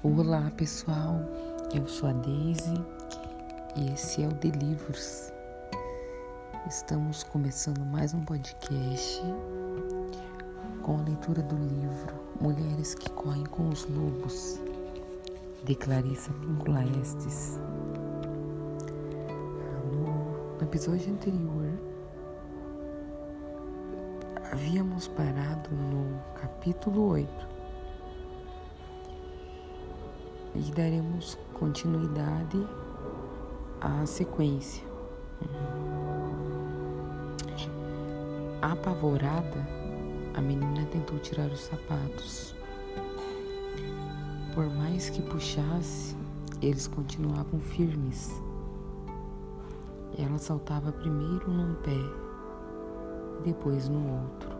Olá pessoal, eu sou a Daisy e esse é o Delivros. Estamos começando mais um podcast com a leitura do livro Mulheres que Correm com os Lobos, de Clarissa Pinkola Estes. No episódio anterior, havíamos parado no capítulo 8 e daremos continuidade à sequência. Apavorada, a menina tentou tirar os sapatos. Por mais que puxasse, eles continuavam firmes. Ela saltava primeiro num pé, depois no outro.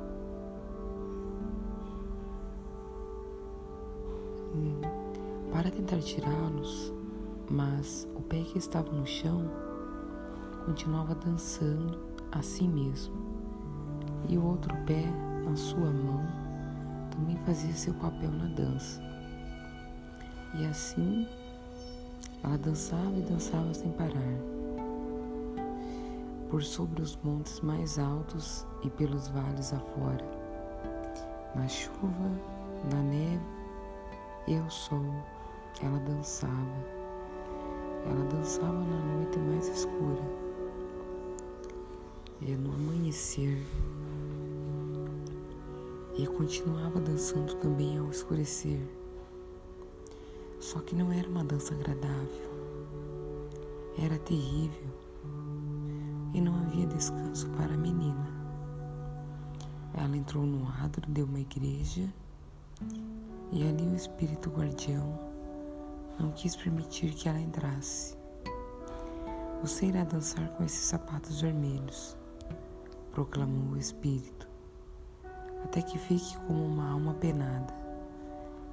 Para tentar tirá-los, mas o pé que estava no chão continuava dançando a si mesmo, e o outro pé, na sua mão, também fazia seu papel na dança. E assim ela dançava e dançava sem parar, por sobre os montes mais altos e pelos vales afora, na chuva, na neve e ao sol ela dançava. Ela dançava na noite mais escura. E no amanhecer. E continuava dançando também ao escurecer. Só que não era uma dança agradável. Era terrível. E não havia descanso para a menina. Ela entrou no adro de uma igreja e ali o espírito guardião não quis permitir que ela entrasse. Você irá dançar com esses sapatos vermelhos, proclamou o espírito, até que fique como uma alma penada,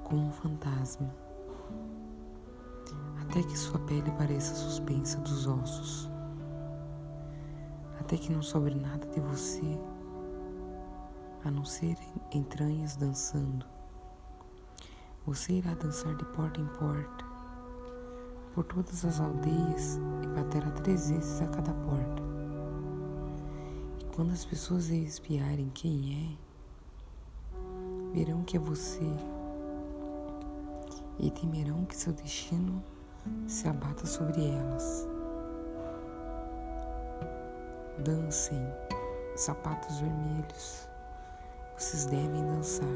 como um fantasma, até que sua pele pareça suspensa dos ossos, até que não sobre nada de você, a não ser entranhas dançando. Você irá dançar de porta em porta, por todas as aldeias e baterá três vezes a cada porta. E quando as pessoas espiarem quem é, verão que é você e temerão que seu destino se abata sobre elas. Dancem, sapatos vermelhos, vocês devem dançar.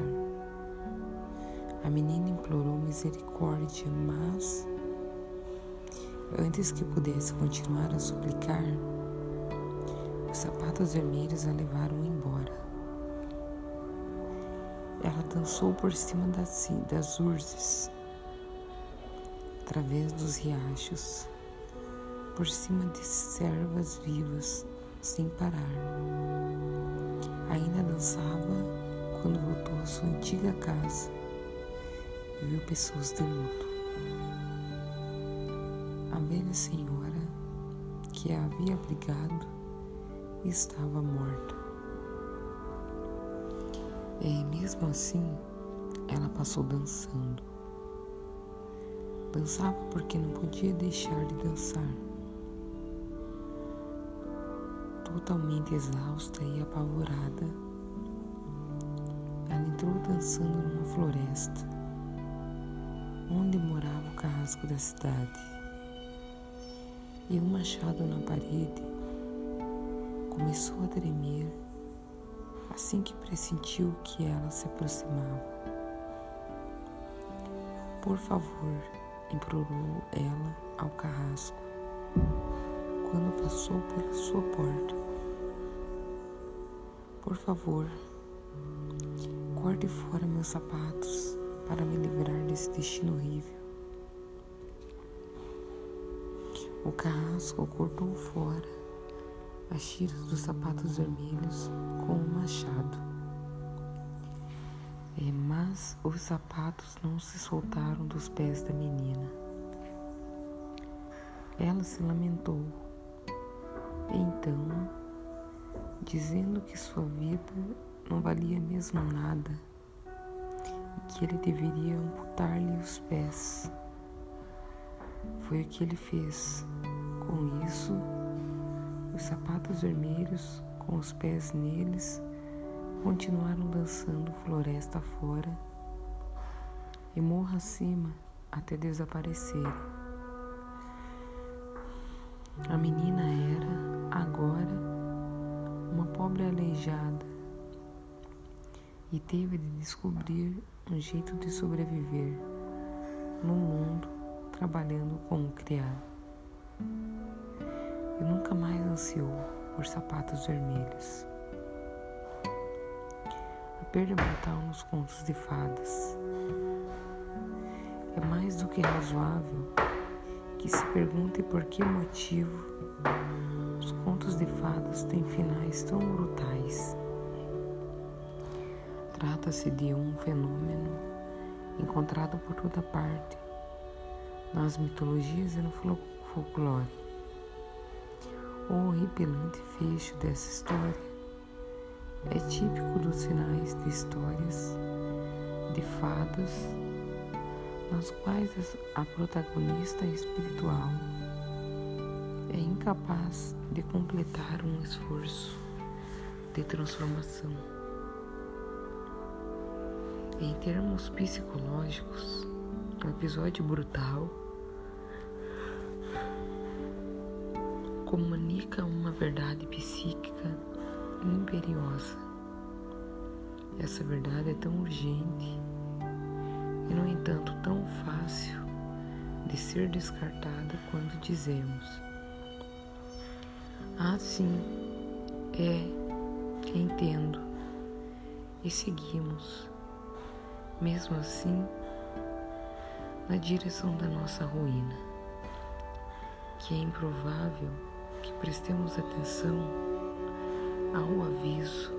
A menina implorou misericórdia, mas Antes que pudesse continuar a suplicar, os sapatos vermelhos a levaram embora. Ela dançou por cima das, das urzes, através dos riachos, por cima de servas vivas, sem parar. Ainda dançava quando voltou à sua antiga casa e viu pessoas de luto velha senhora que a havia abrigado estava morta. E mesmo assim, ela passou dançando. Dançava porque não podia deixar de dançar. Totalmente exausta e apavorada, ela entrou dançando numa floresta, onde morava o carrasco da cidade e um machado na parede começou a tremer assim que pressentiu que ela se aproximava. Por favor, implorou ela ao carrasco quando passou pela sua porta. Por favor, corte fora meus sapatos para me livrar desse destino horrível. O carrasco cortou fora as tiras dos sapatos vermelhos com um machado. É, mas os sapatos não se soltaram dos pés da menina. Ela se lamentou. Então, dizendo que sua vida não valia mesmo nada, e que ele deveria amputar-lhe os pés. Foi o que ele fez. Com isso, os sapatos vermelhos, com os pés neles, continuaram dançando floresta fora e morra acima até desaparecerem. A menina era, agora, uma pobre aleijada e teve de descobrir um jeito de sobreviver no mundo trabalhando como criado. E nunca mais ansiou por sapatos vermelhos. A perda brutal nos contos de fadas é mais do que razoável que se pergunte por que motivo os contos de fadas têm finais tão brutais. Trata-se de um fenômeno encontrado por toda parte, nas mitologias e no folclore. O horripilante fecho dessa história é típico dos finais de histórias de fadas nas quais a protagonista espiritual é incapaz de completar um esforço de transformação. Em termos psicológicos, um episódio brutal comunica uma verdade psíquica imperiosa. Essa verdade é tão urgente e, no entanto, tão fácil de ser descartada quando dizemos: Ah, sim, é, entendo, e seguimos, mesmo assim, na direção da nossa ruína, que é improvável prestemos atenção ao aviso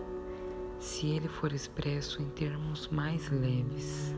se ele for expresso em termos mais leves.